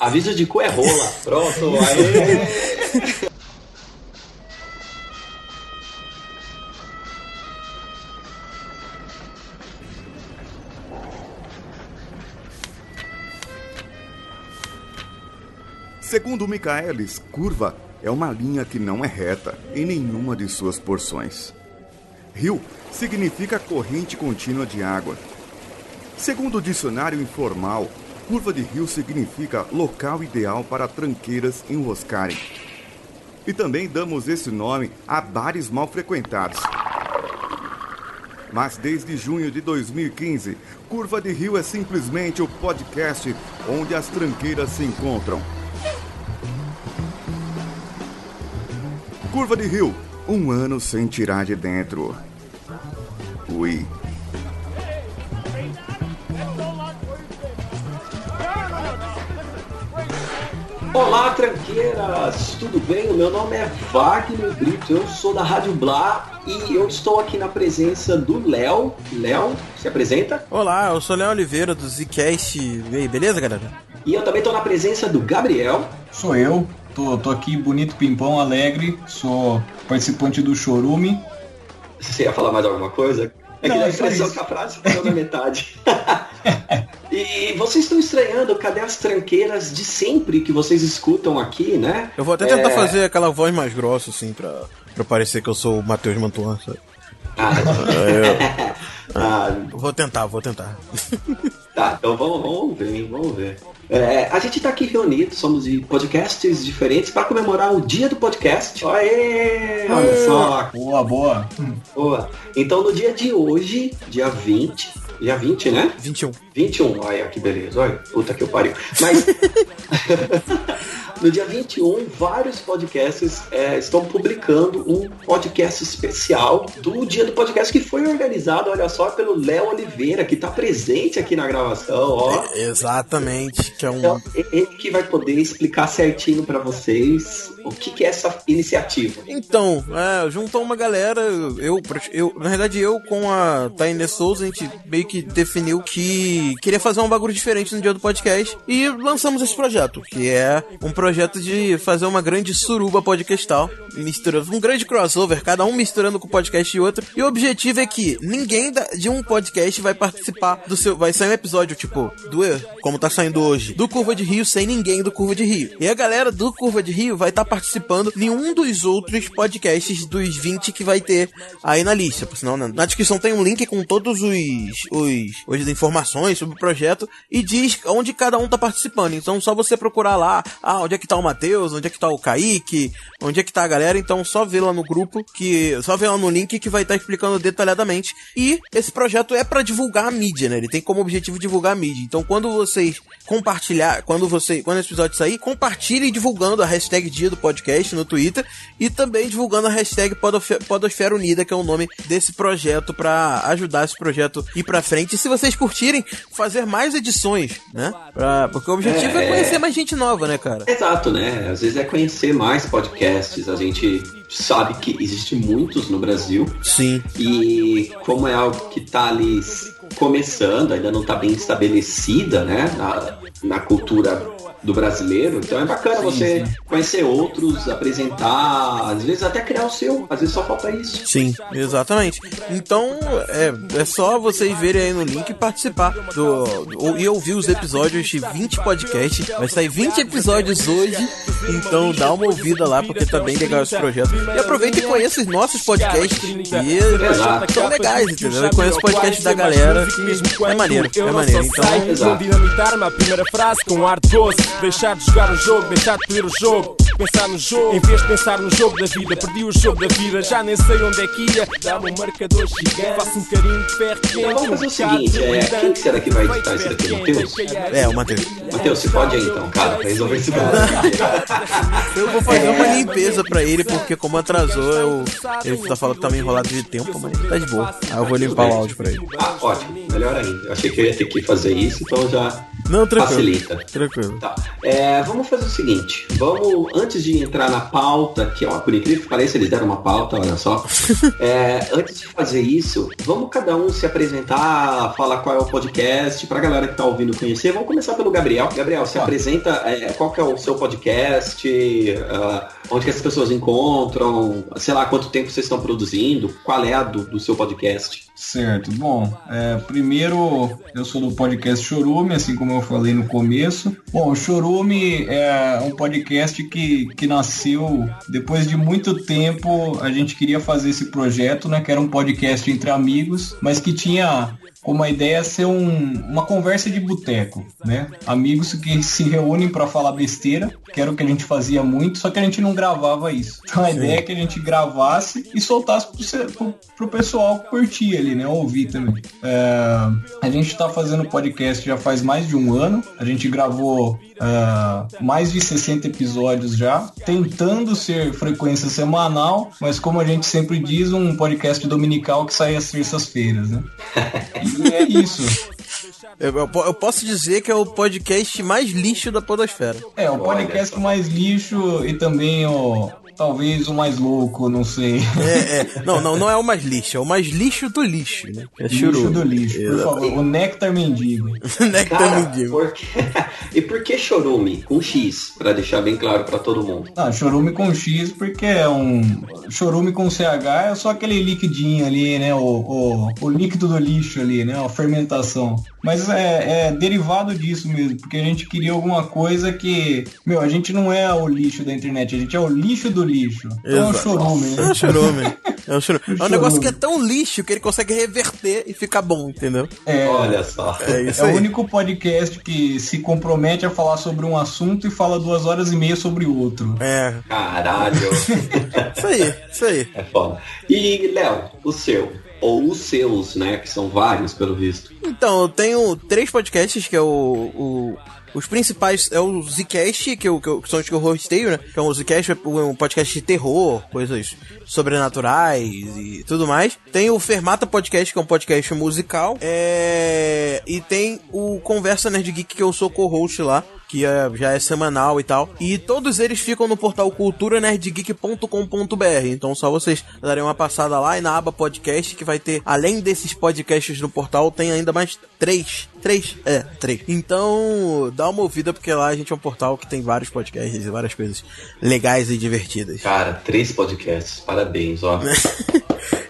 aviso de cu é rola. Pronto, aí. Segundo Michaelis, curva é uma linha que não é reta em nenhuma de suas porções. Rio significa corrente contínua de água. Segundo o dicionário informal, curva de rio significa local ideal para tranqueiras enroscarem. E também damos esse nome a bares mal frequentados. Mas desde junho de 2015, Curva de Rio é simplesmente o podcast onde as tranqueiras se encontram. Curva de Rio, um ano sem tirar de dentro. Ui. Olá, tranqueiras! Tudo bem? O meu nome é Wagner Brito, eu sou da Rádio Blá e eu estou aqui na presença do Léo. Léo, se apresenta. Olá, eu sou Léo Oliveira do Zcast. E aí, beleza, galera? E eu também estou na presença do Gabriel. Sou eu, tô, tô aqui bonito, pimpão, alegre, sou participante do Chorume. Você ia falar mais alguma coisa? É que Não, dá a é impressão que a frase ficou na metade. e vocês estão estranhando, cadê as tranqueiras de sempre que vocês escutam aqui, né? Eu vou até tentar É. fazer aquela voz mais grossa, assim, pra, pra parecer que eu sou o Matheus Mantuan, sabe? Ah, ah, Eu Vou tentar, vou tentar. Tá, então vamos, vamos ver, hein, vamos ver. É, a gente tá aqui reunido, somos de podcasts diferentes para comemorar o dia do podcast. Aê! Olha só, Boa, boa. boa. Então no dia de hoje, dia 20, dia 20, né? 21. 21, olha que beleza, olha, puta que eu pariu. Mas no dia 21, vários podcasts é, estão publicando um podcast especial do dia do podcast que foi organizado, olha só, pelo Léo Oliveira, que está presente aqui na gravação, ó. Exatamente, que é um... Então, ele que vai poder explicar certinho pra vocês o que, que é essa iniciativa. Então, é, juntou uma galera, eu, eu, na verdade eu com a Taine Souza, a gente meio que definiu que queria fazer um bagulho diferente no dia do podcast e lançamos esse projeto, que é um projeto de fazer uma grande suruba podcastal, misturando, um grande crossover, cada um misturando com o podcast e outro, e o objetivo é que ninguém de um podcast vai participar do seu, vai sair um episódio, tipo, do, como tá saindo hoje, do Curva de Rio sem ninguém do Curva de Rio. E a galera do Curva de Rio vai estar participando de um dos outros podcasts dos 20 que vai ter aí na lista. Por sinal, na, na descrição tem um link com todos os, os, as informações sobre o projeto e diz onde cada um tá participando. Então só você procurar lá, ah, onde é que tá o Matheus, onde é que tá o Kaique, onde é que tá a galera. Então só vê lá no grupo, que só vê lá no link que vai estar explicando detalhadamente. E esse projeto é para divulgar a mídia, né? Ele tem como objetivo divulgar a mídia. Então quando vocês compartilhar, quando você, quando esse episódio sair, compartilhem divulgando a hashtag dia do podcast no Twitter e também divulgando a hashtag Podosfera Unida, que é o nome desse projeto para ajudar esse projeto ir pra frente. E se vocês curtirem, fazer mais edições, né? Pra- porque o objetivo é, É, conhecer mais gente nova, né, cara? Exato, né? Às vezes é conhecer mais podcasts. A gente sabe que existe muitos no Brasil. Sim. E como é algo que tá ali começando, ainda não tá bem estabelecida, né? Na, na cultura do brasileiro. Então é bacana você conhecer outros, apresentar, às vezes até criar o seu. Às vezes só falta isso. Sim, exatamente. Então, é, é só vocês verem aí no link e participar do, do- e ouvir os episódios de 20 podcasts. Vai sair 20 episódios hoje, então dá uma ouvida lá porque tá bem legal esse projeto. E aproveita e conheça os nossos podcasts que Exato. são legais, entendeu? E conheça o podcast da galera que é maneiro, é maneiro. Então, Exato. Deixar de jogar o jogo, deixar de pedir o jogo. Pensar no jogo, em vez de pensar no jogo da vida. Perdi o jogo da vida, já nem sei onde é que ia. Dá-me um marcador gigante, faço um carinho de ferro quente. Vamos fazer o seguinte, é, quem que será que vai editar isso daqui? Matheus? é, o Matheus. Matheus, se pode aí então, cara, pra resolver esse problema. Eu vou fazer uma limpeza pra ele, porque como atrasou, eu, ele tá falando que tá meio enrolado de tempo, mas tá de boa. Aí eu vou limpar o áudio pra ele. Ah, ótimo, melhor ainda. Eu achei que eu ia ter que fazer isso, então já, Não, tranquilo. facilita. Tranquilo. Tá. É, vamos fazer o seguinte. Vamos, antes de entrar na pauta, que ó, por incrível que pareça, eles deram uma pauta, olha só. É, antes de fazer isso, vamos cada um se apresentar, falar qual é o podcast, pra galera que tá ouvindo conhecer. Vamos começar pelo Gabriel. Gabriel, se Ah. apresenta, é, qual que é o seu podcast, ah, onde que as pessoas encontram, sei lá, quanto tempo vocês estão produzindo, qual é a do, do seu podcast. Certo. Bom, é, primeiro eu sou do podcast Chorume, assim como eu falei no começo. Bom, Chorume é um podcast que, que nasceu depois de muito tempo. A gente queria fazer esse projeto, né? Que era um podcast entre amigos, mas que tinha como a ideia ser um, uma conversa de boteco, né? Amigos que se reúnem para falar besteira, que era o que a gente fazia muito, só que a gente não gravava isso. Então a ideia é que a gente gravasse e soltasse pro, pro, pro pessoal curtir ali, né? Ouvir também. É, a gente tá fazendo podcast já faz mais de um ano. A gente gravou é, mais de 60 episódios já, tentando ser frequência semanal, mas como a gente sempre diz, um podcast dominical que sai às terças-feiras, né? E é isso. Eu, eu eu posso dizer que é o podcast mais lixo da podosfera. É, o podcast mais lixo e também o. Talvez o mais louco, não sei. É, é. Não, não, não é o mais lixo, é o mais lixo do lixo, né? É Lixo churume. do lixo, por Exato. favor. O néctar mendigo. Nectar Cara, mendigo. por e por que chorume? Com X, pra deixar bem claro pra todo mundo. Ah, chorume com X, porque é um. Chorume com CH é só aquele liquidinho ali, né? O, o, o líquido do lixo ali, né? A fermentação. Mas é, é derivado disso mesmo, porque a gente queria alguma coisa que. Meu, a gente não é o lixo da internet, a gente é o lixo do lixo. Então é um chorume, É um né? churume. É um churume. É um Churume. negócio que é tão lixo que ele consegue reverter e ficar bom, entendeu? É, Olha só. É isso É o aí. único podcast que se compromete a falar sobre um assunto e fala duas horas e meia sobre o outro. É, Caralho. isso aí, isso aí. é foda. E, Léo, o seu. Ou os seus, né? Que são vários, pelo visto. Então, eu tenho três podcasts, que é o. o- os principais é o Zcast, que, eu, que, eu, que são os que eu hosteio, né? É o Zcast, é um podcast de terror, coisas sobrenaturais e tudo mais. Tem o Fermata Podcast, que é um podcast musical. É... E tem o Conversa Nerd Geek, que eu sou co-host lá. Que é- já é semanal e tal. E todos eles ficam no portal culturanerdgeek.com.br. Então só vocês darem uma passada lá e na aba podcast, que vai ter, além desses podcasts no portal, tem ainda mais três. Três? É, três. Então, dá uma ouvida, porque lá a gente é um portal que tem vários podcasts e várias coisas legais e divertidas. Cara, três podcasts. Parabéns, ó.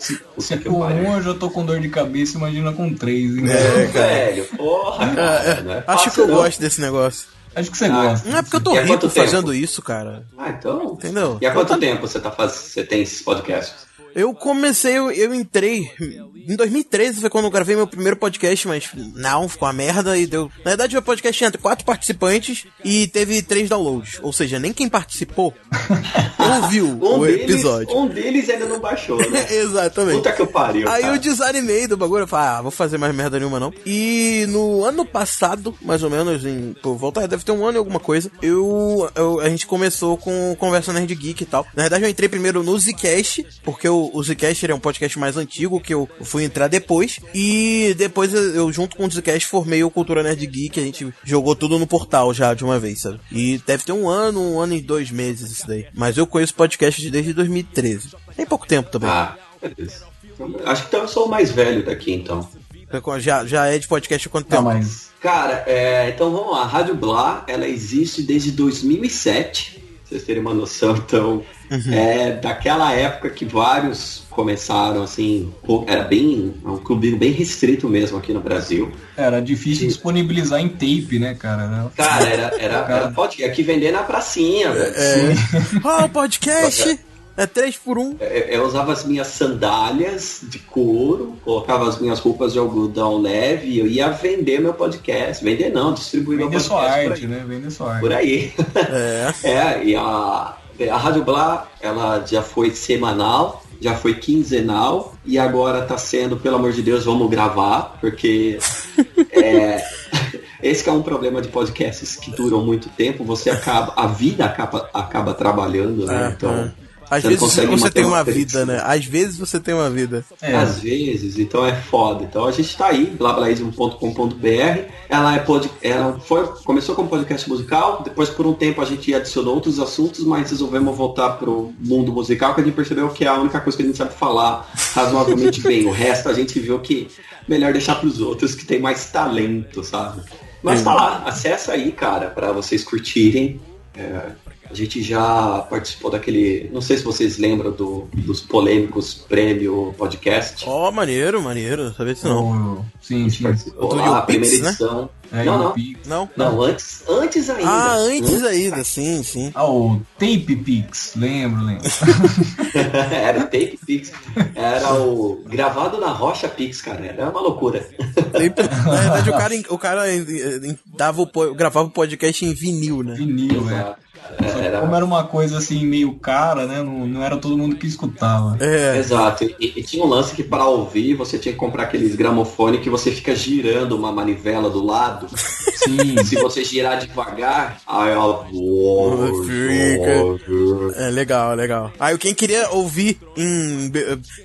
Que Com um eu já tô com dor de cabeça, imagina com três, hein? Velho, porra, cara, não é É, Acho fácil, que eu não. gosto desse negócio. Acho que você Ah. gosta. Não é porque eu tô rico fazendo isso, cara. Ah, então. Entendeu? E há quanto tempo você, tá faz... você tem esses podcasts? Eu comecei, eu, eu entrei. Em 2013 foi quando eu gravei meu primeiro podcast, mas não, ficou uma merda e deu. Na verdade, meu podcast tinha quatro participantes e teve três downloads. Ou seja, nem quem participou ouviu Um o deles, episódio. um deles ainda não baixou, né? Exatamente. Puta que eu pariu. Aí cara. eu desanimei do bagulho, eu falei, ah, vou fazer mais merda nenhuma não. E no ano passado, mais ou menos, em, por volta, deve ter um ano e alguma coisa, eu, eu- a gente começou com Conversa Nerd Geek e tal. Na verdade, eu entrei primeiro no Zcast, porque o, o Zcast ele é um podcast mais antigo, que eu fui entrar depois. E depois eu, eu, junto com o Zcast, formei o Cultura Nerd Geek, a gente jogou tudo no portal já de uma vez, sabe? E deve ter um ano, um ano e dois meses isso daí. Mas eu conheço podcast desde 2013. Tem pouco tempo também. Ah, beleza. Acho que então eu sou o mais velho daqui, então. Já, já é de podcast há quanto Tá, tempo? mas. Cara, é, então vamos lá. A Rádio Blá, ela existe desde 2007. Pra vocês terem uma noção, então. Uhum. É daquela época que vários começaram, assim. Era bem. um clube bem restrito mesmo aqui no Brasil. Era difícil disponibilizar em tape, né, cara? Cara, era, era, era pode aqui vender na pracinha, velho. É. Ah, o podcast é 3 por 1 Eu, eu usava as minhas sandálias de couro, colocava as minhas roupas de algodão leve e eu ia vender meu podcast. Vender não, distribuir meu Vender podcast. sua por arte, aí. né? Vender sua arte. Por aí. É. É, e a, a Rádio Blá, ela já foi semanal, já foi quinzenal, e agora tá sendo, pelo amor de Deus, vamos gravar, porque é, esse que é um problema de podcasts que duram muito tempo, você acaba, a vida acaba, acaba trabalhando, né? É, então, Às você vezes você tem uma vida, né? Às vezes você tem uma vida. É. Às vezes, então é foda. Então a gente tá aí, blablaism.com.br. Ela é pod... ela foi começou como podcast musical, depois por um tempo a gente adicionou outros assuntos, mas resolvemos voltar pro mundo musical, que a gente percebeu que é a única coisa que a gente sabe falar razoavelmente bem. O resto a gente viu que melhor deixar pros outros que tem mais talento, sabe? Mas tá lá, acessa aí, cara, pra vocês curtirem. É, a gente já participou daquele. Não sei se vocês lembram do, dos polêmicos prêmio podcast. Ó, maneiro, maneiro. Sabia disso não. Não. Sim, sim. Participou lá, New a primeira Pix, né? edição. É, não, não. Não? Não, antes, antes ainda. Ah, antes ainda, sim, sim. Ah, o Tape Pix, lembro, lembro. era o Tape Pix. Era o gravado na Rocha Pix, cara. Era uma loucura. Na verdade, o cara, o cara eh, eh, dava o, gravava o podcast em vinil, né? Vinil, é. Exato. Que Era- Como era uma coisa assim meio cara, né? Não, não era todo mundo que escutava. É. Exato. E, e tinha um lance que para ouvir você tinha que comprar aqueles gramofone que você fica girando uma manivela do lado. Sim. Se você girar devagar, aí ela. É legal, legal. Aí quem queria ouvir em.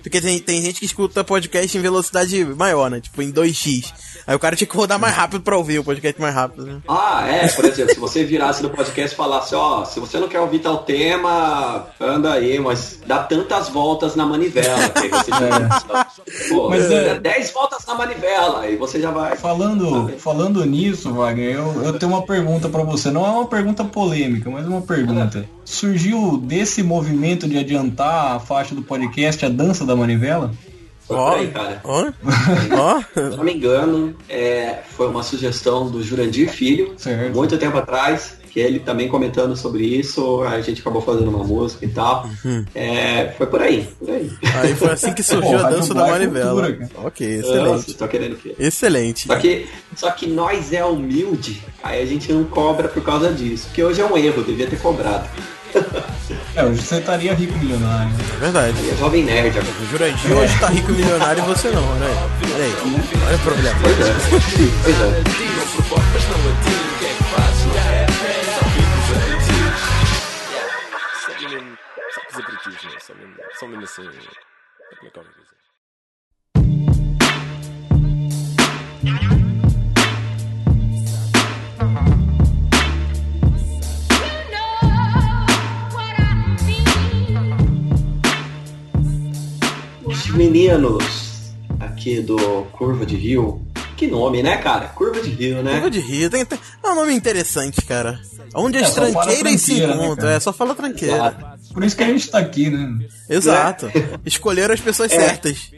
Porque tem, tem gente que escuta podcast em velocidade maior, né? Tipo em 2x. Aí o cara tinha que rodar mais rápido pra ouvir o podcast mais rápido, né? Ah, é, por exemplo, se você virasse no podcast e falasse, ó, se você não quer ouvir tal tema, anda aí, mas dá tantas voltas na manivela. Que você já, Pô, Mas dá é- 10 voltas na manivela, aí você já vai. Falando, falando nisso, Wagner, eu, eu tenho uma pergunta pra você. Não é uma pergunta polêmica, mas uma pergunta. Surgiu desse movimento de adiantar a faixa do podcast a dança da manivela? Aí, cara. Ó, ó. Se eu não me engano, é, foi uma sugestão do Jurandir Filho, Certo. muito tempo atrás, que ele também comentando sobre isso, a gente acabou fazendo uma música e tal. É, foi por aí, por aí. Aí foi assim que surgiu Pô, a dança da é manivela. cultura, ok, Nossa, excelente. tô querendo o quê? Excelente. Só que, só que nós é humilde, aí a gente não cobra por causa disso. Que hoje é um erro, devia ter cobrado. É, hoje você estaria rico milionário. né? É verdade. É jovem nerd agora. O Jurandir hoje tá rico milionário e você não, olha aí. Olha aí. Olha o problema. Pois é. Pois é. né? Só mesmo, só mesmo assim. Como é que eu vou dizer? Os meninos aqui do Curva de Rio. Que nome, né, cara? Curva de Rio, né? Curva de Rio, tem, tem- é um nome interessante, cara. Onde as É, só fala tranqueiras se né, encontram, cara? é só fala tranqueira. Exato. Por isso que a gente tá aqui, né? Exato. Escolheram as pessoas É. certas.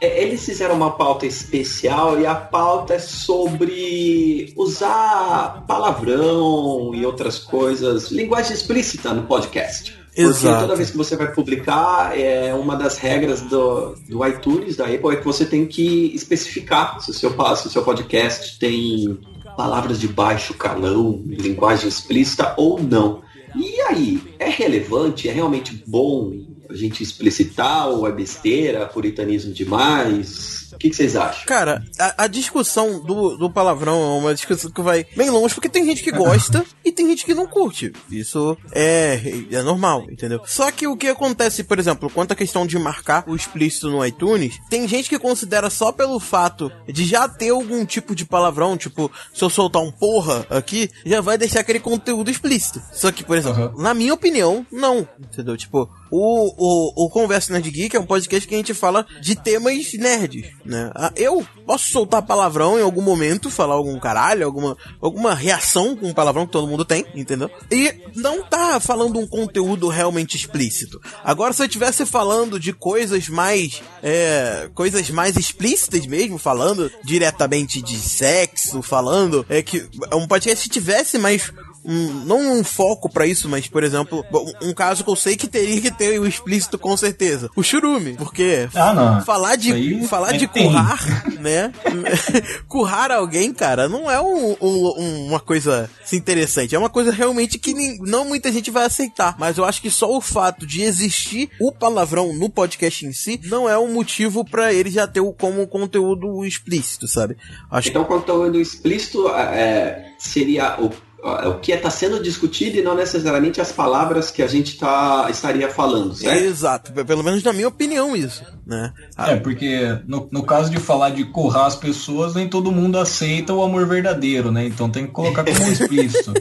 É, Eles fizeram uma pauta especial e a pauta é sobre usar palavrão e outras coisas, linguagem explícita no podcast. Porque Exato. toda vez que você vai publicar, é uma das regras do, do iTunes, da Apple, é que você tem que especificar se o seu, se o seu podcast tem palavras de baixo calão, linguagem explícita ou não. E aí, é relevante? É realmente bom a gente explicitar ou é besteira, puritanismo demais? O que, que vocês acham? Cara, a, a discussão do, do palavrão é uma discussão que vai bem longe, porque tem gente que gosta e tem gente que não curte. Isso é, é normal, entendeu? Só que o que acontece, por exemplo, quanto à questão de marcar o explícito no iTunes, tem gente que considera só pelo fato de já ter algum tipo de palavrão, tipo, se eu soltar um porra aqui, já vai deixar aquele conteúdo explícito. Só que, por exemplo, na minha opinião, não, entendeu? Tipo, o, o, o Conversa Nerd Geek é um podcast que a gente fala de temas nerds, né? Ah, Eu posso soltar palavrão em algum momento, falar algum caralho, alguma, alguma reação com um palavrão que todo mundo tem, entendeu? E não tá falando um conteúdo realmente explícito. Agora, se eu estivesse falando de coisas mais, é, coisas mais explícitas mesmo, falando diretamente de sexo, falando, é que é um podcast que tivesse mais um, não um foco pra isso, mas, por exemplo, um, caso que eu sei que teria que ter o explícito com certeza. O churume, porque Ah, não. falar de aí falar é de tem. currar, né? currar alguém, cara, não é um- um- uma coisa assim, interessante. É uma coisa realmente que nem- não muita gente vai aceitar. Mas eu acho que só o fato de existir o palavrão no podcast em si não é um motivo pra ele já ter o como conteúdo explícito, sabe? Acho Então, conteúdo explícito é, seria o, o que está sendo discutido e não necessariamente as palavras que a gente tá, estaria falando, certo? Exato, pelo menos na minha opinião isso, né? É, porque no, no caso de falar de currar as pessoas, nem todo mundo aceita o amor verdadeiro, né? Então tem que colocar como explícito.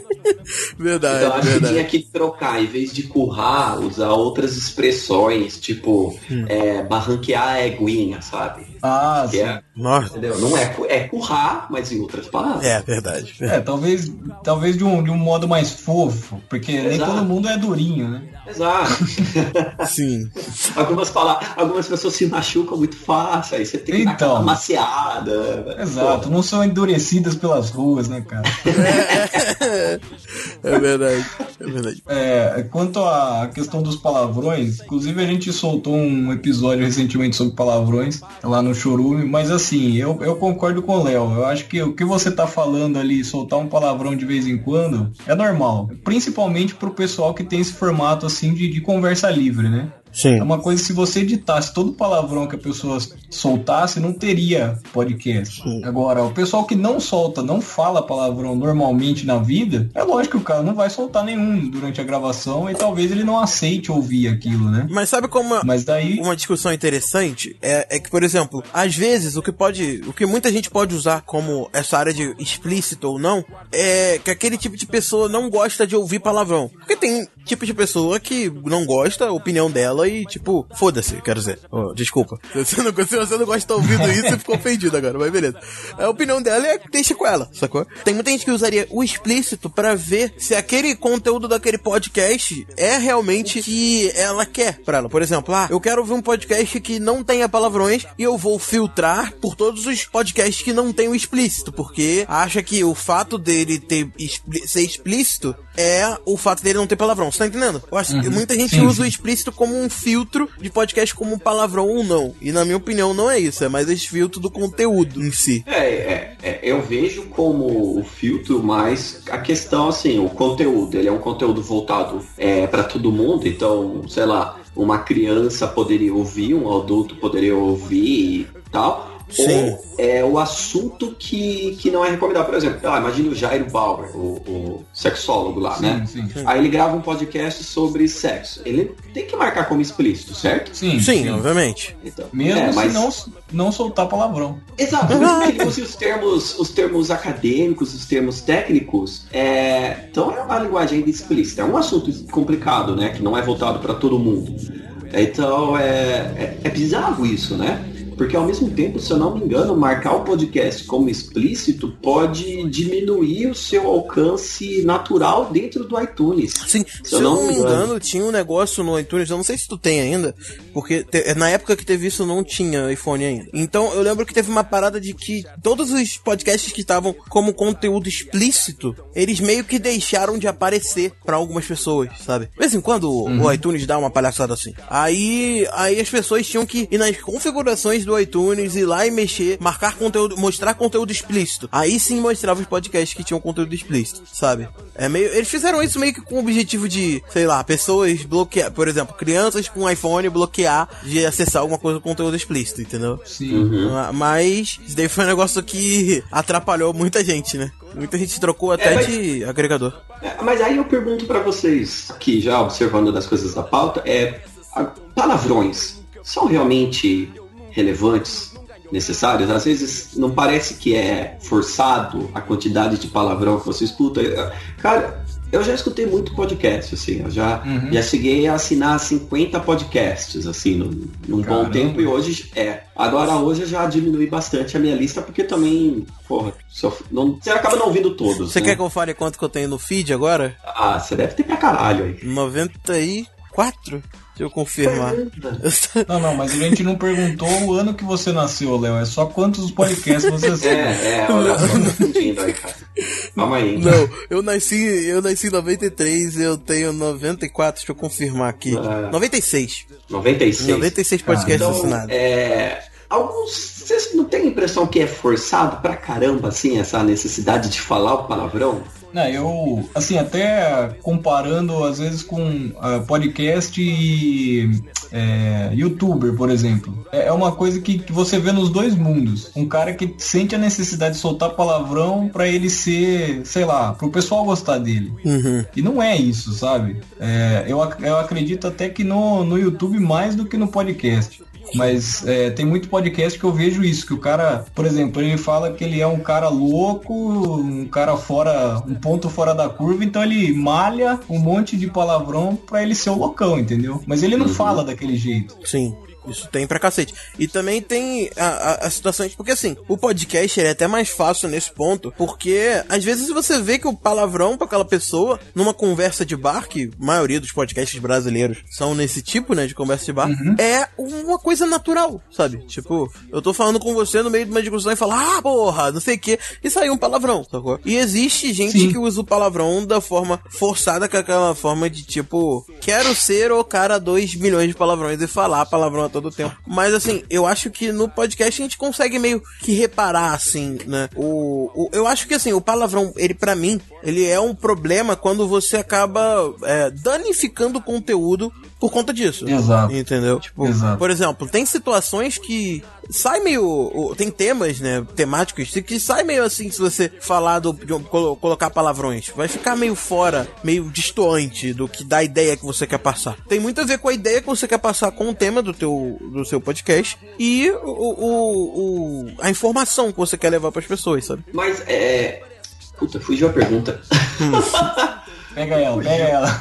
verdade, então acho verdade. que tinha que trocar, em vez de currar, usar outras expressões, tipo hum. é, barranquear a eguinha, sabe? Ah, que sim. É, Nossa. entendeu? Não é, é currar, mas em outras palavras. É, verdade. É, talvez, talvez de, um, de um modo mais fofo, porque nem Exato. todo mundo é durinho, né? Exato. Sim. algumas, pala- algumas pessoas se machucam muito fácil, aí você tem que dar Então. aquela maciada. Exato, não são endurecidas pelas ruas, né, cara? É verdade. É verdade. É, quanto à questão dos palavrões, inclusive a gente soltou um episódio recentemente sobre palavrões lá no Chorume, mas assim, eu, eu concordo com o Léo. Eu acho que o que você tá falando ali, soltar um palavrão de vez em quando, é normal. Principalmente pro pessoal que tem esse formato assim de, de conversa livre, né? É Sim. uma coisa, se você editasse todo palavrão que a pessoa soltasse, não teria podcast. Sim. Agora, o pessoal que não solta, não fala palavrão normalmente na vida, é lógico que o cara não vai soltar nenhum durante a gravação e talvez ele não aceite ouvir aquilo, né? Mas sabe como Mas daí. uma discussão interessante é, é que, por exemplo, às vezes o que pode, o que muita gente pode usar como essa área de explícito ou não, é que aquele tipo de pessoa não gosta de ouvir palavrão. Porque tem tipo de pessoa que não gosta, a opinião dela e tipo, foda-se, quero dizer. Oh, desculpa. Você, não, se você não gosta de estar ouvindo isso, você ficou ofendido agora, mas beleza. A opinião dela é deixa com ela, sacou? Tem muita gente que usaria o explícito pra ver se aquele conteúdo daquele podcast é realmente que ela quer pra ela. Por exemplo, ah, eu quero ouvir um podcast que não tenha palavrões e eu vou filtrar por todos os podcasts que não tem o explícito, porque acha que o fato dele ter ser explícito é o fato dele não ter palavrão. Você tá entendendo? Eu acho que muita gente Sim, usa o sim. explícito como um filtro de podcast como um palavrão ou não. E na minha opinião não é isso, é mais esse filtro do conteúdo em si. É, é, é, eu vejo como o filtro mais a questão assim, o conteúdo, ele é um conteúdo voltado é, para todo mundo, então, sei lá, uma criança poderia ouvir, um adulto poderia ouvir e tal. Sim. Ou é o assunto que, que não é recomendado. Por exemplo, ah, imagine o Jairo Bauer, o, o sexólogo lá, né? Sim, sim. Aí ele grava um podcast sobre sexo. Ele tem que marcar como explícito, certo? Sim, Sim, obviamente. Então, Mesmo é, mas- se não, não soltar palavrão. Exato, ele use os termos, os termos acadêmicos, os termos técnicos, é, então é uma linguagem ainda explícita. É um assunto complicado, né? Que não é voltado para todo mundo. Então é, é, é bizarro isso, né? Porque ao mesmo tempo, se eu não me engano, marcar o podcast como explícito pode diminuir o seu alcance natural dentro do iTunes. Sim, se eu não me engano, tinha um negócio no iTunes, eu não sei se tu tem ainda, porque te- na época que teve isso não tinha iPhone ainda. Então eu lembro que teve uma parada de que todos os podcasts que estavam como conteúdo explícito, eles meio que deixaram de aparecer pra algumas pessoas, sabe? De vez em quando o- o iTunes dá uma palhaçada assim. Aí, aí as pessoas tinham que ir nas configurações do iTunes, ir lá e mexer, marcar conteúdo, mostrar conteúdo explícito. Aí sim mostrava os podcasts que tinham conteúdo explícito, sabe? É meio, eles fizeram isso meio que com o objetivo de, sei lá, pessoas bloquear, por exemplo, crianças com iPhone bloquear de acessar alguma coisa com conteúdo explícito, entendeu? Sim. Ma- Mas isso daí foi um negócio que atrapalhou muita gente, né? Muita gente trocou até É, mas- de agregador. É, Mas aí eu pergunto pra vocês, aqui já observando das coisas da pauta, é a- palavrões são realmente relevantes, necessários? Às vezes não parece que é forçado a quantidade de palavrão que você escuta. Cara, eu já escutei muito podcast, assim, eu já, Uhum. já cheguei a assinar 50 podcasts, assim, num, num bom tempo, e hoje é. Agora hoje eu já diminui bastante a minha lista, porque também, porra, só- não, você acaba não ouvindo todos. Você né? quer que eu fale quanto que eu tenho no feed agora? Ah, você deve ter pra caralho aí. 94? Deixa eu confirmar. Não, não, mas a gente não perguntou o ano que você nasceu, Léo. É só quantos podcasts você assiste. É, é, olha só, confundindo aí, cara. Calma aí. Não, eu nasci, eu nasci em 93, eu tenho 94, deixa eu confirmar aqui. Ah. 96. 96. 96 podcasts Então, assinados. é, alguns. Vocês não têm a impressão que é forçado pra caramba, assim, essa necessidade de falar o palavrão? Não, eu, assim, até comparando às vezes com uh, podcast e é, youtuber, por exemplo. É, é uma coisa que, que, você vê nos dois mundos. Um cara que sente a necessidade de soltar palavrão para ele ser, sei lá, pro pessoal gostar dele. Uhum. E não é isso, sabe? É, eu, eu acredito até que no, no YouTube mais do que no podcast. Mas é, tem muito podcast que eu vejo isso, que o cara, por exemplo, ele fala que ele é um cara louco, um cara fora, um ponto fora da curva, então ele malha um monte de palavrão pra ele ser o loucão, entendeu? Mas ele não uhum. fala daquele jeito. Sim. Isso tem pra cacete. E também tem a, a, a situação, porque assim, o podcast é até mais fácil nesse ponto, porque às vezes você vê que o palavrão pra aquela pessoa, numa conversa de bar, que a maioria dos podcasts brasileiros são nesse tipo, né, de conversa de bar, uhum. é uma coisa natural, sabe? Tipo, eu tô falando com você no meio de uma discussão e falar, ah, porra, não sei o que, e saiu um palavrão, sacou? E existe gente Sim. que usa o palavrão da forma forçada, com aquela forma de tipo, quero ser o cara 2 milhões de palavrões e falar palavrão todo todo tempo. Mas assim, eu acho que no podcast a gente consegue meio que reparar, assim, né? O, o eu acho que assim, o palavrão, ele para mim, ele é um problema quando você acaba é, danificando o conteúdo por conta disso. Exato. Entendeu? Tipo, Exato. por exemplo, tem situações que sai meio. Tem temas, né? Temáticos que sai meio assim se você falar do. De, colocar palavrões. Vai ficar meio fora, meio distoante do que da ideia que você quer passar. Tem muito a ver com a ideia que você quer passar com o tema do teu do seu podcast e o, o, o a informação que você quer levar para as pessoas, sabe? Mas é. Puta, fugiu a pergunta. Pega ela, pega ela.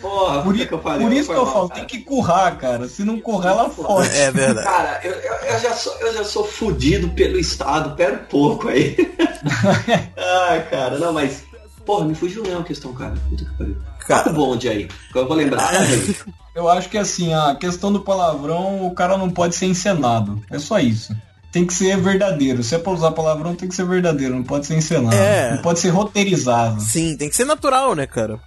Porra, por, que eu falei, por isso que eu falo, tem que currar, cara. Se não currar, ela foge. É verdade. Cara, eu, eu, eu, já sou, eu já sou fudido pelo Estado, pera um pouco aí. Ai, cara, não, mas. Porra, me fugiu mesmo a questão, cara. Puta que pariu. Cara, bonde aí, que eu vou lembrar. eu acho que assim, a questão do palavrão, o cara não pode ser encenado. É só isso tem que ser verdadeiro. Se é pra usar palavrão, tem que ser verdadeiro, não pode ser encenado. É. Não pode ser roteirizado. Sim, tem que ser natural, né, cara?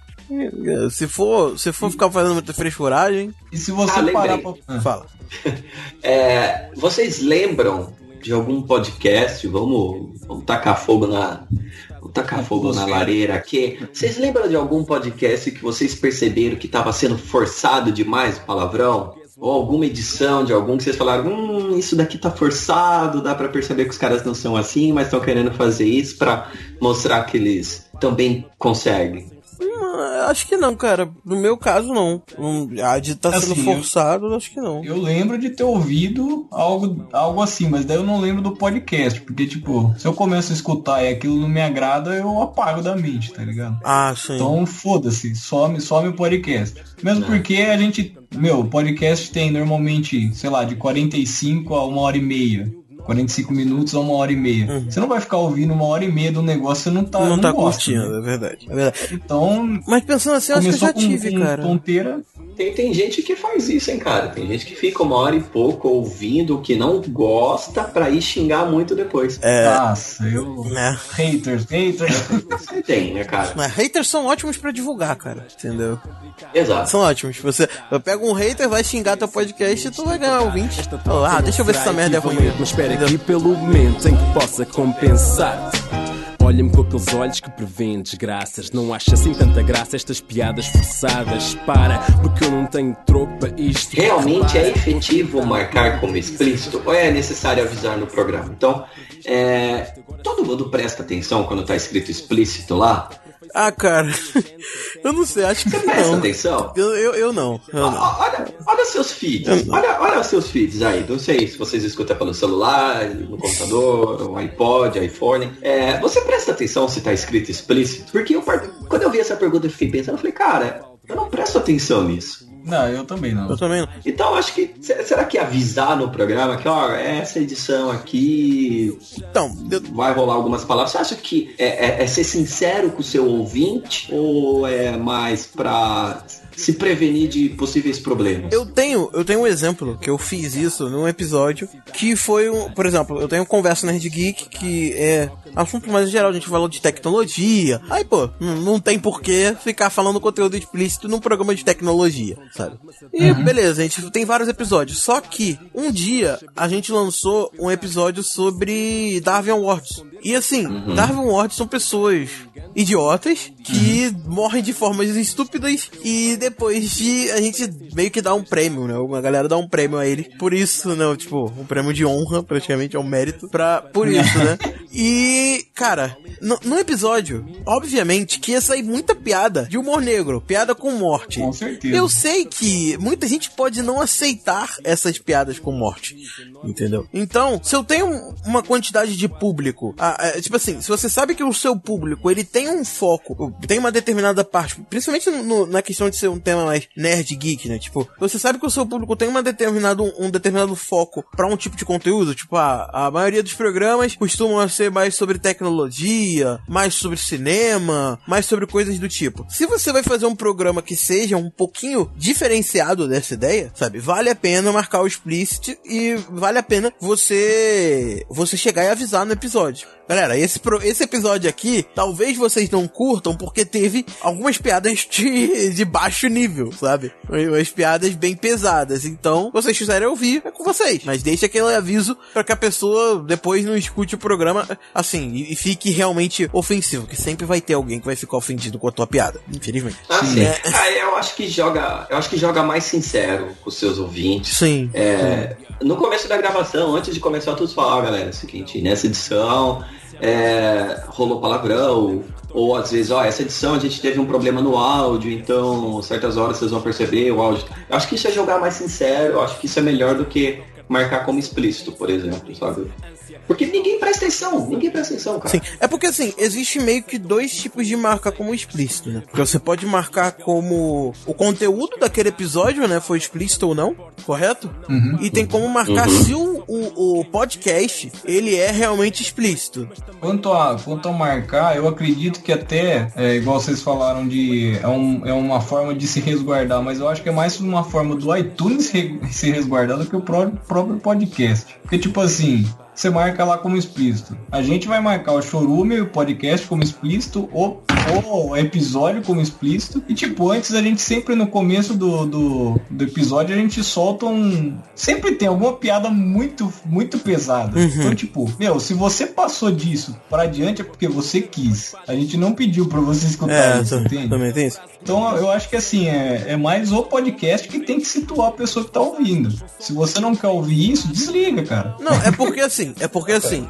Se for, se for ficar fazendo muita frescuragem. E se você ah, parar pra. Ah. Fala. É, vocês lembram de algum podcast? Vamos, vamos tacar fogo na. Vamos tacar fogo na lareira aqui. Vocês lembram de algum podcast que vocês perceberam que estava sendo forçado demais o palavrão? Ou alguma edição de algum que vocês falaram, hum, isso daqui tá forçado, dá para perceber que os caras não são assim, mas estão querendo fazer isso para mostrar que eles também conseguem. Acho que não, cara. No meu caso, não. A de estar tá sendo assim, forçado, eu, acho que não. Eu lembro de ter ouvido algo, algo assim, mas daí eu não lembro do podcast. Porque, tipo, se eu começo a escutar e aquilo não me agrada, eu apago da mente, tá ligado? Ah, sim. Então, foda-se, some, some o podcast. Mesmo não. porque a gente. Meu, podcast tem normalmente, sei lá, de 45 a uma hora e meia. 45 minutos a uma hora e meia. Uhum. Você não vai ficar ouvindo uma hora e meia do negócio, você não tá. Não, não tá gosta, curtindo, né? é, verdade, é verdade. Então. Mas pensando assim, eu acho que eu já tive, com cara. Tonteira. Tem, tem gente que faz isso, hein, cara. Tem gente que fica uma hora e pouco ouvindo o que não gosta pra ir xingar muito depois. É. Nossa, eu. É. Haters, haters. tem, né, cara? Mas haters são ótimos pra divulgar, cara. Entendeu? Exato. São ótimos. Você pega um hater, vai xingar teu podcast e tu vai ganhar ouvinte. Ah, deixa eu ver se essa merda é ruim. Mas espera aqui pelo momento em que possa compensar. Olha-me com aqueles olhos que prevêem desgraças. Não acha assim tanta graça estas piadas forçadas? Para, porque eu não tenho tropa isto. Realmente é efetivo marcar como explícito ou é necessário avisar no programa? Então, é, todo mundo presta atenção quando está escrito explícito lá? Ah, cara, eu não sei, acho que Você presta não. atenção? Eu, eu, eu não. Eu não. Olha, olha seus feeds, olha, olha seus feeds aí. Não sei se vocês escutam pelo celular, no computador, o iPod, iPhone. É, você presta atenção se está escrito explícito? Porque eu, quando eu vi essa pergunta, eu fiquei pensando, eu falei, cara, eu não presto atenção nisso. Não, eu também não. Eu também não. Então, acho que. Será que avisar no programa que, ó, essa edição aqui. Então, eu... vai rolar algumas palavras. Você acha que é, é, é ser sincero com o seu ouvinte? Ou é mais pra se prevenir de possíveis problemas. Eu tenho, eu tenho um exemplo que eu fiz isso num episódio que foi um, por exemplo, eu tenho um conversa Nerd Geek que é assunto mais geral, a gente falou de tecnologia. Aí, pô, não, tem porquê ficar falando conteúdo explícito num programa de tecnologia, sabe? E uhum. beleza, a gente tem vários episódios. Só que um dia a gente lançou um episódio sobre Darwin Awards. E assim, uhum. Darwin Awards são pessoas idiotas que uhum. morrem de formas estúpidas e depois de a gente meio que dá um prêmio, né? Uma galera dá um prêmio a ele. Por isso, não, tipo, um prêmio de honra, praticamente, é um mérito pra, por isso, né? E, cara, no, no, episódio, obviamente que ia sair muita piada de humor negro, piada com morte. Com certeza. Eu sei que muita gente pode não aceitar essas piadas com morte, entendeu? Então, se eu tenho uma quantidade de público, ah, é, tipo assim, se você sabe que o seu público, ele tem um foco, tem uma determinada parte, principalmente no, na questão de ser um tema mais nerd geek, né? Tipo, você sabe que o seu público tem uma determinado, um determinado foco para um tipo de conteúdo, tipo, a, a maioria dos programas costumam ser mais sobre tecnologia, mais sobre cinema, mais sobre coisas do tipo. Se você vai fazer um programa que seja um pouquinho diferenciado dessa ideia, sabe? Vale a pena marcar o explicit e vale a pena você você chegar e avisar no episódio. Galera, esse, pro, esse episódio aqui, talvez vocês não curtam porque teve algumas piadas de, de baixo nível, sabe? Umas piadas bem pesadas. Então, vocês quiserem ouvir, é com vocês. Mas deixe aquele aviso para que a pessoa depois não escute o programa assim e, e, fique realmente ofensivo. Que sempre vai ter alguém que vai ficar ofendido com a tua piada, infelizmente. Ah, sim. É... Ah, eu acho que joga. Eu acho que joga mais sincero com os seus ouvintes. Sim. É, sim. No começo da gravação, antes de começar, todos falaram, galera, é o seguinte, nessa edição é, rolou palavrão, ou às vezes, ó, essa edição a gente teve um problema no áudio, então certas horas vocês vão perceber o áudio. Eu acho que isso é jogar mais sincero, eu acho que isso é melhor do que marcar como explícito, por exemplo, sabe? Porque ninguém presta atenção, ninguém presta atenção, cara. Sim, é porque assim, existe meio que dois tipos de marca como explícito, né? Porque você pode marcar como o conteúdo daquele episódio, né, foi explícito ou não, correto? Uhum. E tem como marcar uhum. se o, o, o, podcast, ele é realmente explícito. Quanto a, quanto a marcar, eu acredito que até, é, igual vocês falaram de, é, um, é uma forma de se resguardar, mas eu acho que é mais uma forma do iTunes se resguardar do que o próprio, próprio podcast. Porque tipo assim, você marca lá como explícito. A gente vai marcar o chorume, o podcast como explícito, o, o episódio como explícito. E tipo, antes a gente sempre no começo do, do, do episódio a gente solta um. Sempre tem alguma piada muito, muito pesada. Uhum. Então, tipo, meu, se você passou disso para adiante é porque você quis. A gente não pediu para você escutar é, isso, entende? Também tem isso. Então eu acho que assim, é, é mais o podcast que tem que situar a pessoa que tá ouvindo. Se você não quer ouvir isso, desliga, cara. Não, é porque assim, é porque assim,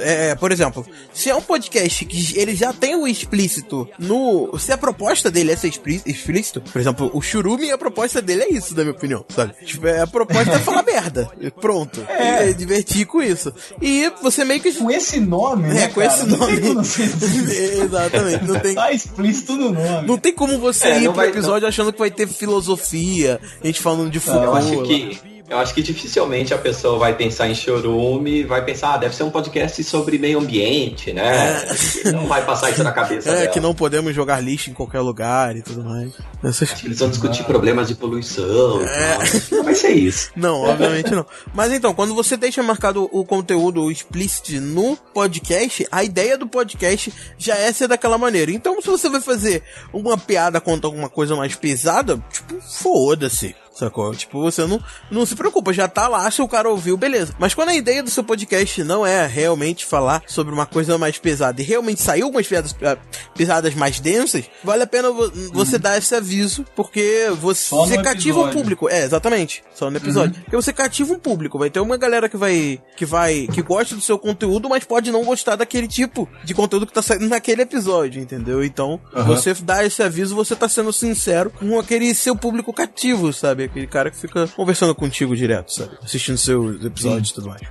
é, é, por exemplo, se é um podcast que ele já tem o explícito no. Se a proposta dele é ser explícito, por exemplo, o Churume, a proposta dele é isso, na minha opinião, sabe? Tipo, é, a proposta é falar merda. Pronto. É. é. divertir com isso. E você meio que. Com esse nome, é, né? com cara? esse nome. Exatamente. Não tem. Tá explícito no nome. Não tem como você é, ir pro vai, episódio não. achando que vai ter filosofia, a gente falando de futuro. Eu acho que. Eu acho que dificilmente a pessoa vai pensar em chorume, vai pensar, ah, deve ser um podcast sobre meio ambiente, né? É. Não vai passar isso na cabeça. É, dela. que não podemos jogar lixo em qualquer lugar e tudo mais. Essas... Eles vão discutir problemas de poluição. É. Não vai ser isso. Não, obviamente não. Mas então, quando você deixa marcado o conteúdo explícito no podcast, a ideia do podcast já é ser daquela maneira. Então, se você vai fazer uma piada contra alguma coisa mais pesada, tipo, foda-se. Sacou? Tipo, você não, não se preocupa, já tá lá, se o cara ouviu, beleza. Mas quando a ideia do seu podcast não é realmente falar sobre uma coisa mais pesada e realmente saiu algumas piadas, ah, pesadas mais densas, vale a pena você uhum. dar esse aviso, porque você, você cativa o público. É, exatamente. Só no episódio. Uhum. Porque você cativa um público. Vai ter uma galera que vai. que vai. que gosta do seu conteúdo, mas pode não gostar daquele tipo de conteúdo que tá saindo naquele episódio, entendeu? Então, uhum. você dá esse aviso, você tá sendo sincero com aquele seu público cativo, sabe? Aquele cara que fica conversando contigo direto, sabe? Assistindo seus episódios e tudo mais.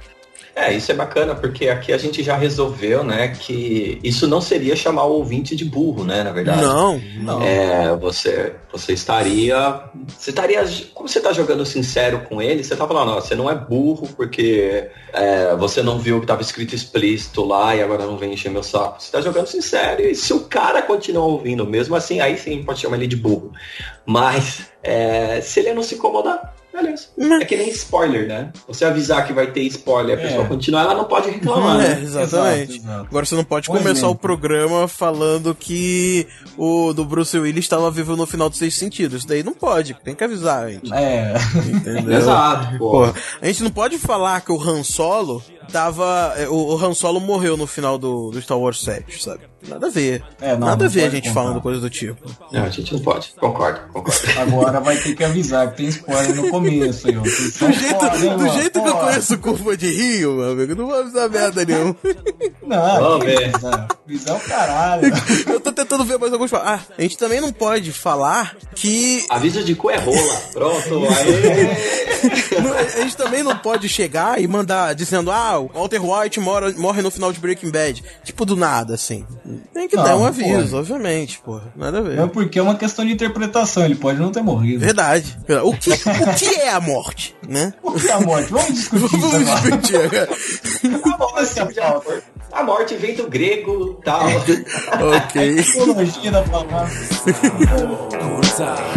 É, isso é bacana, porque aqui a gente já resolveu, né, que isso não seria chamar o ouvinte de burro, né, na verdade. Não, não. É, você, você estaria, você estaria, como você está jogando sincero com ele, você tá falando, ó, você não é burro porque é, você não viu que estava escrito explícito lá e agora não vem encher meu saco. Você está jogando sincero e se o cara continuar ouvindo mesmo assim, aí sim pode chamar ele de burro. Mas, é, se ele não se incomodar, é, beleza. É que nem spoiler, né? Você avisar que vai ter spoiler, a É. pessoa continuar, ela não pode reclamar, É, né? exatamente. Exato, exato. Agora você não pode Por começar exemplo. o programa falando que o do Bruce Willis estava vivo no final dos seis sentidos. Isso daí não pode, tem que avisar, gente. É. Entendeu? Exato, pô. Porra, a gente não pode falar que o Han Solo tava. é, O, o Han Solo morreu no final do, do Star Wars 7, sabe? Nada a ver. É, não, Nada a não ver a gente contar. falando coisa do tipo. Não, a gente não pode. Concordo, concordo. Agora vai ter que avisar que tem spoiler no começo aí, ó. Do jeito, do mano? jeito que eu conheço curva de Rio, meu amigo, não vou avisar merda nenhuma. Não, Vamos ver. visão. Visão caralho. Eu tô tentando ver mais alguns. Ah, a gente também não pode falar que. Aviso de cu é rola. Pronto, aí. a gente também não pode chegar e mandar dizendo, ah, o Walter White mora, morre no final de Breaking Bad. Tipo, do nada, assim. Tem que Não, dar um não aviso, pode. obviamente, porra. Nada a ver. É porque é uma questão de interpretação, ele pode não ter morrido. Verdade. O que, o que é a morte, né? O que é a morte? Vamos discutir Vamos agora. discutir agora. Vamos essa pauta. A morte vem do grego tal. ok. Da palavra.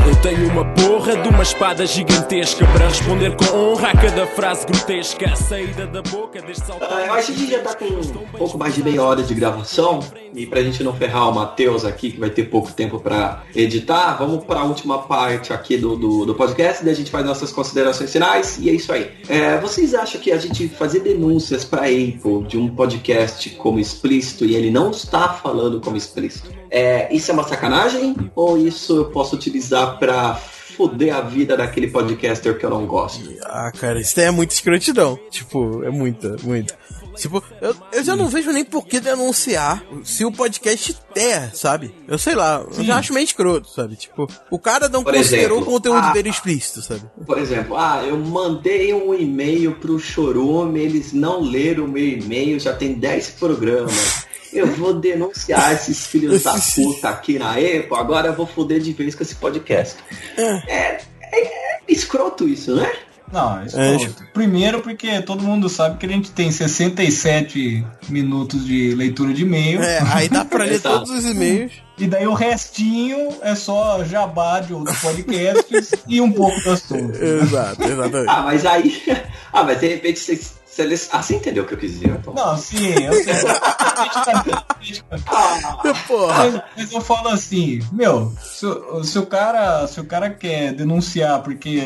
Eu tenho uma porra de uma espada gigantesca para responder com honra a cada frase grotesca. A saída da boca deste salto. Ah, eu acho que a gente já tá com um pouco mais de meia hora de gravação. E pra gente não ferrar o Matheus aqui, que vai ter pouco tempo pra editar, vamos pra última parte aqui do, do, do podcast. Daí a gente faz nossas considerações finais. E é isso aí. É, vocês acham que a gente fazer denúncias pra Apple de um podcast como explícito e ele não está falando como explícito? É, isso é uma sacanagem? Ou isso eu posso utilizar pra foder a vida daquele podcaster que eu não gosto? Ah, cara, isso é muita escrotidão. Tipo, é muita, muita. Tipo, eu, eu já não vejo nem por que denunciar se o podcast é, sabe? Eu sei lá, eu já acho meio escroto, sabe? Tipo, o cara não Por considerou exemplo, o conteúdo ah, dele explícito, sabe? Por exemplo, ah, eu mandei um e-mail pro Chorume, eles não leram o meu e-mail, já tem 10 programas. Eu vou denunciar esses filhos da puta aqui na Apple, agora eu vou foder de vez com esse podcast. É, é, é escroto isso, né? Não, isso É, é, Primeiro porque todo mundo sabe que a gente tem 67 minutos de leitura de e-mail. É, aí dá pra ler todos os e-mails. E daí o restinho é só jabá de outros podcasts e um pouco do assunto. Exato, exatamente. Ah, mas aí. Ah, mas de repente vocês. vocês- Ah, você entendeu o que eu quis dizer, então. Não, sim, eu sei. Porra. Mas, mas eu falo assim, meu, se, se o cara, se o cara quer denunciar porque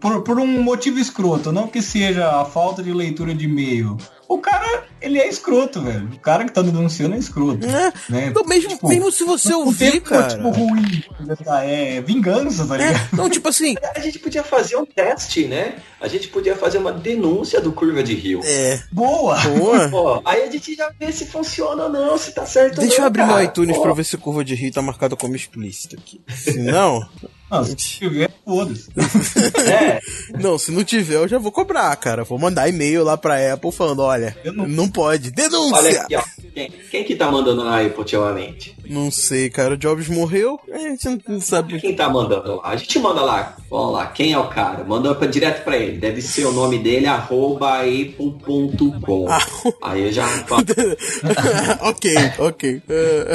por, por um motivo escroto, não que seja a falta de leitura de e-mail, o cara ele é escroto, velho. O cara que tá denunciando é escroto, É, né? então mesmo, Tipo, mesmo se você não ouvir, tem cara. motivo ruim, é vingança, tá ligado? É, não, tipo assim, A gente podia fazer um teste, né? A gente podia fazer uma denúncia do Curva de Rio. é. Boa! Boa. Pô, aí a gente já vê se funciona ou não, se tá certo ou Deixa eu não, abrir meu cara. iTunes Pô. pra ver se o curva de rio tá marcado como explícito aqui. Se não, Não, se tiver, foda-se. É, não, se não tiver, eu já vou cobrar, cara. Vou mandar e-mail lá pra Apple falando, olha, não- não pode. Denúncia! olha aqui, ó. Quem, quem que tá mandando na Apple ultimamente? Não sei, cara. O Jobs morreu, a gente não- sabe. Quem tá mandando lá? A gente manda lá. Vamos lá, quem é o cara? Manda pra, direto pra ele. Deve ser o nome dele, arroba apple.com. Ah. Aí eu já, ok, ok.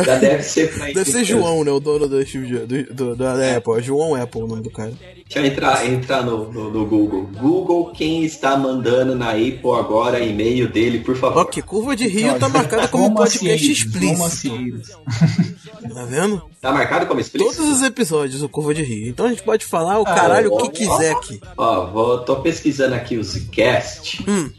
Já deve ser pra ele. Deve ser João, né? O dono do, do, do- da Apple. É João Apple o nome do cara. Deixa eu entrar, entrar no, no, no Google. Google, quem está mandando na Apple agora e-mail dele, por favor. Ok, curva de rio tá marcada como Romacieiros, podcast explícito. romacieiros. Tá vendo? Tá marcado como explícito? Todos os episódios do Curva de Rio. Então a gente pode falar o caralho o que quiser aqui. Ó, vou, tô pesquisando aqui o Zcast. Hum.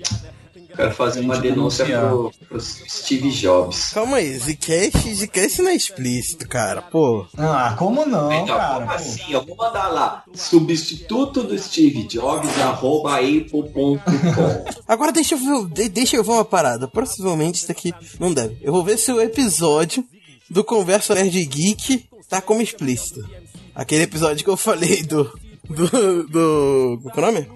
Quero fazer uma denúncia pro, pro Steve Jobs. Calma aí, Zcast, Zcast não é explícito, cara. Pô. Ah, como não, Então, cara? como assim? Eu vou mandar lá. Substituto do Steve Jobs, arroba apple.com. Agora deixa eu ver, de- deixa eu ver uma parada. Possivelmente isso daqui não deve. Eu vou ver se o episódio do Conversa Nerd Geek tá como explícito. Aquele episódio que eu falei do. Do. do qual é o nome?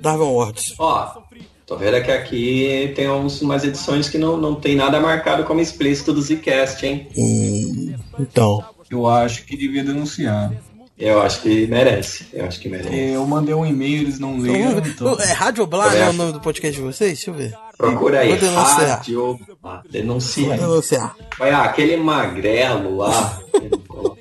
Darwin Awards. Ó, tô vendo que aqui tem uns, umas edições que não, não tem nada marcado como explícito do Zcast, hein? Hum, então. Eu acho que devia denunciar. Eu acho que merece. Eu acho que merece. Eu mandei um e-mail, eles não leram, então. É Rádio Blá, Também né? O nome do podcast de vocês? Deixa eu ver. Procura aí. Vou denunciar. Rádio. Ah, denuncia. Vou denunciar. Olha, aquele magrelo lá.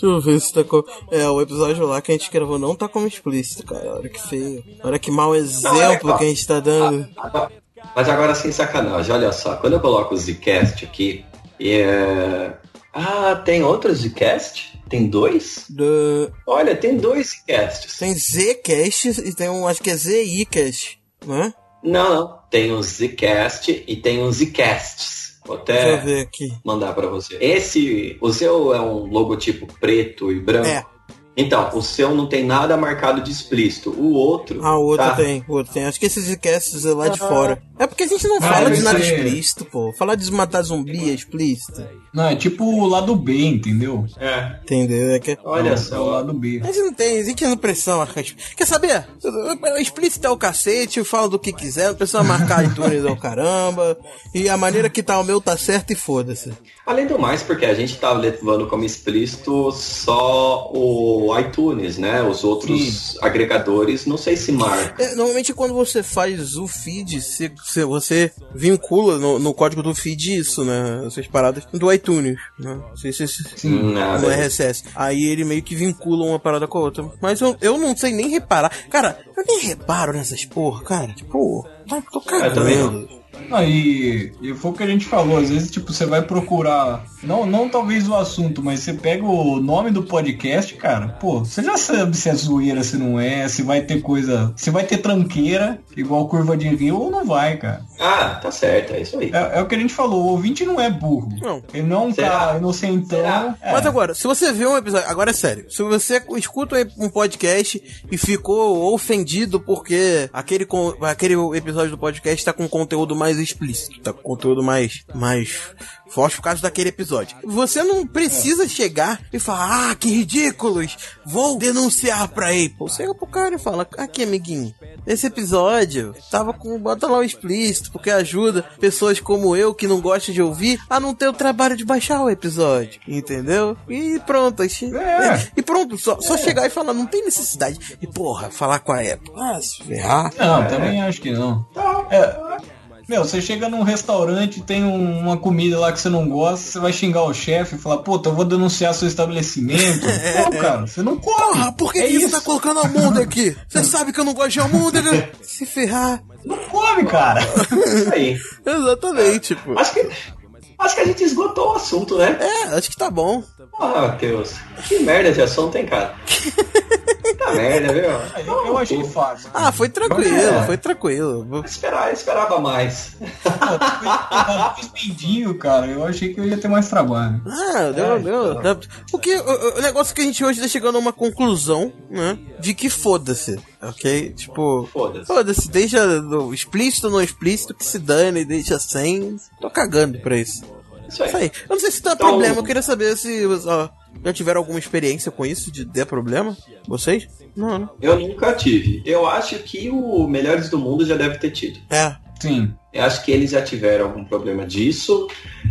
Deixa eu ver se tá com. É, o episódio lá que a gente gravou não tá como explícito, cara. Olha que feio. Olha que mau exemplo Não, é, que a gente tá dando. Agora- Mas agora sem sacanagem, olha só, quando eu coloco o Zcast aqui, é... Ah, tem outro Zcast? Tem dois? Do- Olha, tem dois Zcasts. Tem Zcast e tem um, acho que é ZIcast, né? Não, não. Tem o Zcast e tem os Zcasts. Vou Deixa eu até ver aqui. mandar pra você. Esse, o seu é um logotipo preto e branco. É. Então, o seu não tem nada marcado de explícito. O outro. Ah, o outro tá. tem, o outro tem. Acho que esses Zcasts é lá de fora. É porque a gente não Ah, fala de nada ser. explícito, pô. Falar de matar zumbi é explícito. Não, é tipo o lado B, entendeu? É. Entendeu? É que... Olha É o só. lado B. A gente não tem, a gente não pressão. Quer saber? Explícito é o cacete, fala do que quiser, não precisa marcar iTunes é o caramba. E a maneira que tá o meu tá certo e foda-se. Além do mais, porque a gente tá levando como explícito só o iTunes, né? Os outros agregadores, não sei se marca. É, normalmente quando você faz o feed, se, se você vincula no, no código do feed isso, né? Essas paradas do iTunes, né? Se, se, se, Nada. no RSS. Aí ele meio que vincula uma parada com a outra. Mas eu, eu não sei nem reparar. Cara, eu nem reparo nessas porra, cara. Tipo, tô Eu também não. Cagando. Aí, e foi o que a gente falou, às vezes, tipo, você vai procurar, não, não talvez o assunto, mas você pega o nome do podcast, cara, pô, você já sabe se é zoeira, se não é, se vai ter coisa, se vai ter tranqueira, igual curva de rio, ou não vai, cara. Ah, tá certo, é isso aí. É, é o que a gente falou, o ouvinte não é burro. Não. Ele não Será? cara inocentão. Será? É. Mas agora, se você vê um episódio. Agora é sério. Se você escuta um podcast e ficou ofendido porque aquele, aquele episódio do podcast tá com conteúdo mais explícito, tá com conteúdo mais. mais forte por causa daquele episódio. Você não precisa chegar e falar, ah, que ridículos! Vou denunciar pra Apple. Chega pro cara e fala, aqui, amiguinho, esse episódio tava com. Bota lá o explícito, porque ajuda pessoas como eu que não gostam de ouvir a não ter o trabalho de baixar o episódio. Entendeu? E pronto. aí che- É. E pronto, só, só chegar e falar, não tem necessidade. E porra, falar com a Apple. Ah, se ferrar. Não, também acho que não. É, meu, você chega num restaurante, tem um- uma comida lá que você não gosta, você vai xingar o chefe e falar, puta, eu vou denunciar seu estabelecimento. Pô, cara, você não come. Porra, por que, é que você tá colocando almôndega aqui? Você sabe que eu não gosto de almôndega? Se ferrar. Não come, cara. Isso aí. Exatamente, tipo. Acho que, acho que a gente esgotou o assunto, né? É, acho que tá bom. Ah, Matheus. Que merda de assunto, hein, cara? Puta merda, viu? Eu, eu achei fácil. Ah, foi tranquilo, É. foi tranquilo. Eu esperava, eu esperava mais. Pô, pendinho, cara, eu achei que eu ia ter mais trabalho. Ah, deu, deu. deu. O, que, o, o negócio é que a gente hoje tá chegando a uma conclusão, né? De que foda-se, ok? Tipo, Foda-se. foda-se, deixa do explícito ou não explícito que se dane, deixa sem. Tô cagando pra isso. Isso aí. Isso aí. Eu não sei se dá Então- problema, eu queria saber se ó, já tiveram alguma experiência com isso, de der problema? Vocês? Não, né? Eu nunca tive. Eu acho que o Melhores do Mundo já deve ter tido. É. Sim. Eu acho que eles já tiveram algum problema disso.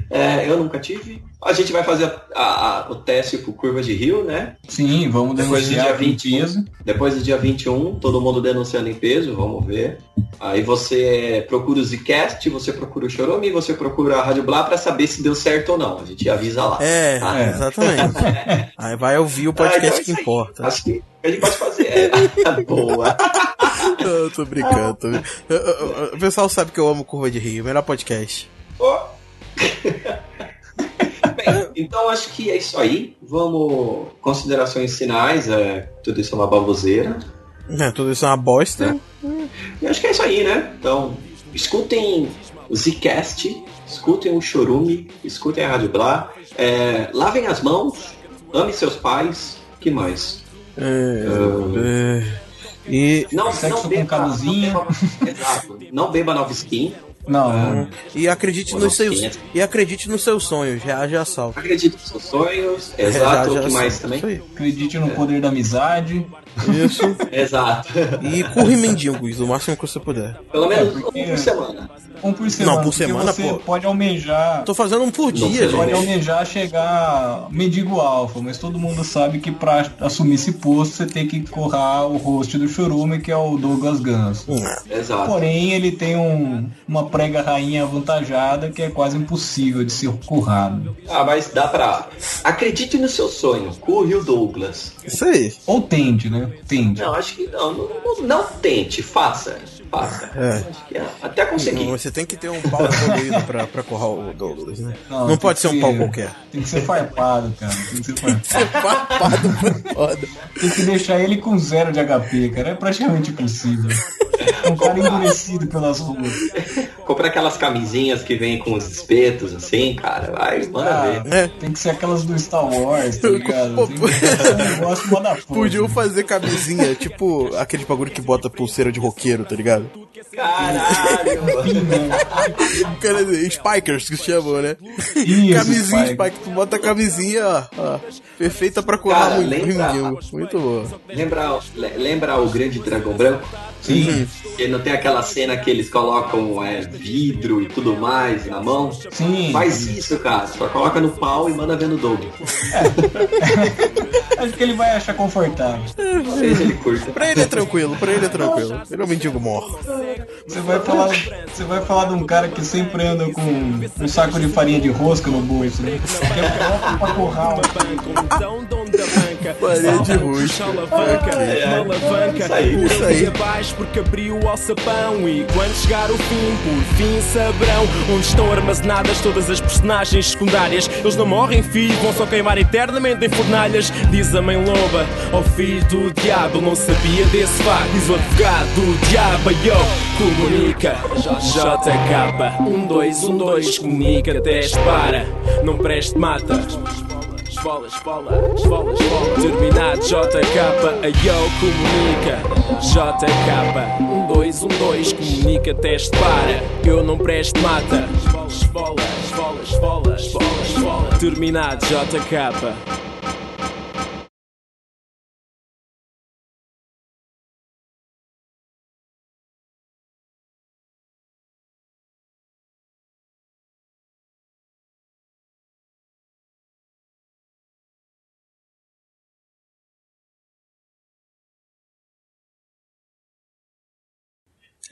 É, eu nunca tive. A gente vai fazer a- a- o teste com curva de rio, né? Sim, vamos Depois do denunciar dia 20. em peso. Depois do dia 21, todo mundo denunciando em peso, vamos ver. Aí você procura o Zcast, você procura o Chorome, você procura a Rádio Blá pra saber se deu certo ou não. A gente avisa lá. É, Ah, é. exatamente. Aí vai ouvir o Ah, então podcast é que importa. Acho que a gente pode fazer. É, boa. Eu tô brincando. tô O pessoal sabe que eu amo Curva de Rio, melhor podcast. Ó. Bem, então acho que é isso aí. Vamos. Considerações finais. É, tudo isso é uma baboseira. É, tudo isso é uma bosta. E acho que é isso aí, né? Então, escutem o Zcast, escutem o Chorume, escutem a Rádio Blá, é, lavem as mãos, ame seus pais, que mais? É, é, e, Não, não com beba, camisinha. Não beba, exato. Não beba nova skin. Não, é. e acredite nos seus tem. e acredite nos seus sonhos, reaja a assalto. Acredite nos seus sonhos. É, Exato. o que mais também? Acredite no poder da amizade. Isso. Exato. E curre mendigos, o máximo que você puder. Pelo menos porque- um por semana. Um por semana. Não, por porque semana, você pô. pode almejar. Tô fazendo um por dia, sei. Pode gente. almejar chegar mendigo alfa, mas todo mundo sabe que pra assumir esse posto você tem que corrar o host do Chorume, que é o Douglas Ganso. Hum, Exato. Porém, ele tem um- uma prega rainha avantajada que é quase impossível de ser currado. Ah, mas dá pra. Acredite no seu sonho, curre o Douglas. Isso aí. Ou tente, né? Tente. Não, acho que não. Não, não, não tente, faça. É. Acho que é, até conseguir. Você tem que ter um pau evoluído pra, pra corrar o Douglas, né? Não, tem pode ser um pau qualquer. Tem que ser farpado, cara. Tem que ser farpado. Foda. Tem que deixar ele com zero de HP, cara. É praticamente impossível. É um cara endurecido pelas ruas. Comprar aquelas camisinhas que vem com os espetos, assim, cara. Vai, manda Ah, ver. É. Tem que ser aquelas do Star Wars, tá ligado? Pô, um negócio. Podiam fazer camisinha, tipo aquele bagulho que bota pulseira de roqueiro, tá ligado? Caralho! Cara, Spikers que chamam, né? Isso, camisinha Spike. Tu bota a camisinha, ó, ó, perfeita pra colar Cara, muito lembra-. Muito boa. lembra, le- lembra o Grande Dragão Branco? Sim, Que não tem aquela cena que eles colocam é, vidro e tudo mais na mão? sim. Faz isso, cara. Só coloca no pau e manda ver no Douglas. Acho que ele vai achar confortável. Talvez ele curta. Pra ele é tranquilo, pra ele é tranquilo. Ele é um mendigo mor. Você vai falar, você vai falar de um cara que sempre anda com um saco de farinha de rosca no bolso, né? Que é próprio pra curral. Farinha de rosca. Alavanca, É, alavanca, isso aí. abaixo porque abriu o alçapão e quando chegar o fim, por fim saberão onde estão armazenadas todas as personagens secundárias. Eles não morrem, filho, vão só queimar eternamente em fornalhas. Diz a mãe loba ao filho do diabo, não sabia desse facto. Diz o advogado do diabo, yo, comunica. JK, um, dois, um, dois, comunica, teste para, não preste, mata. Esfola, esfola, esfola, esfola. Terminado JK, a yo comunica. JK, um, dois, um, dois, comunica, teste para. Eu não presto, mata. Esfola, esfola, esfola, esfola, esfola. Terminado JK.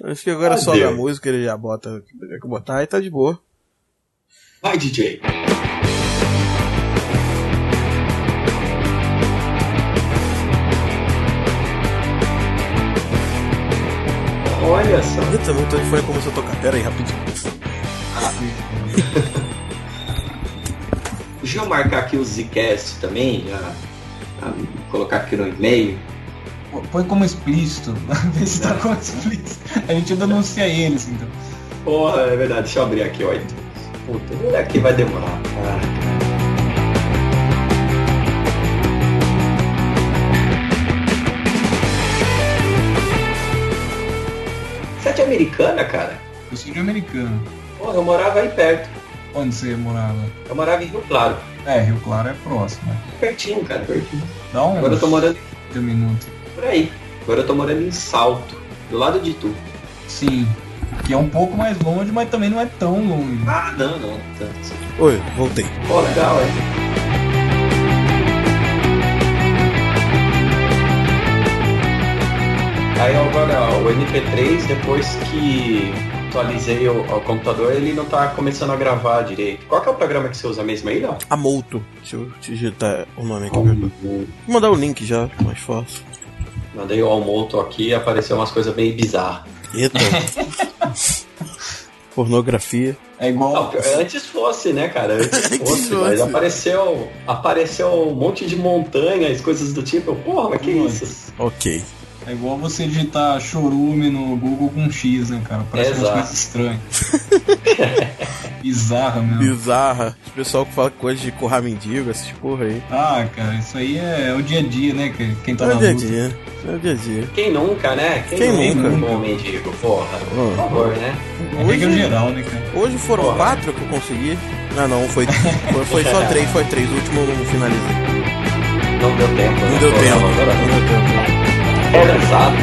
Acho que agora Ah, sobe a música, ele já bota. Tem que botar e tá de boa. Vai, DJ. Olha só. Eita, meu telefone começou a tocar. Pera aí, rapidinho. Deixa eu marcar aqui o Zcast também, já, já colocar aqui no e-mail. Põe como explícito. Vê se tá como explícito. A gente denuncia eles, então. Porra, é verdade, deixa eu abrir aqui, ó. Puta, aqui vai demorar. Ah. Você é de americana, cara? Eu sou de americano. Porra, eu morava aí perto. Onde você morava? Eu morava em Rio Claro. É, Rio Claro é próximo. né? Pertinho, cara, pertinho. Dá um Agora eu tô morando minuto. Por aí. Agora eu tô morando em Salto, do lado de tu. Sim. Que é um pouco mais longe, mas também não é tão longe. Ah, não, não. Tanto. Oi, voltei. Pô, legal, é. Aí agora o MP3, depois que atualizei o, o computador, ele não tá começando a gravar direito. Qual que é o programa que você usa mesmo aí, não? Amolto. Deixa eu digitar o nome aqui. Vou mandar o link já, mais fácil. Mandei o Almoto aqui e apareceu umas coisas bem bizarras. Eita. Pornografia. É igual. Não, antes fosse, né, cara? Antes fosse, fosse. mas apareceu, apareceu um monte de montanhas, coisas do tipo. Porra, mas que isso? Ok. É igual você digitar chorume no Google com X, né, cara? Parece umas Exato. coisas estranhas. Bizarra mesmo. Bizarra. O pessoal que fala coisa de corrar mendigo, essas porra aí. Ah, cara, isso aí é o dia a dia, né? que- Quem tá É na o dia a luta. dia. É o dia a dia. Quem nunca, né? Quem nunca? Como mendigo, porra. Por favor, né? É regra geral, né, cara? Hoje foram Porra. quatro que eu consegui. Ah não, foi, foi, foi só três, foi três. O último eu não finalizei. Não deu tempo. Não né? deu Pô, tempo. Não deu tempo. É pesado.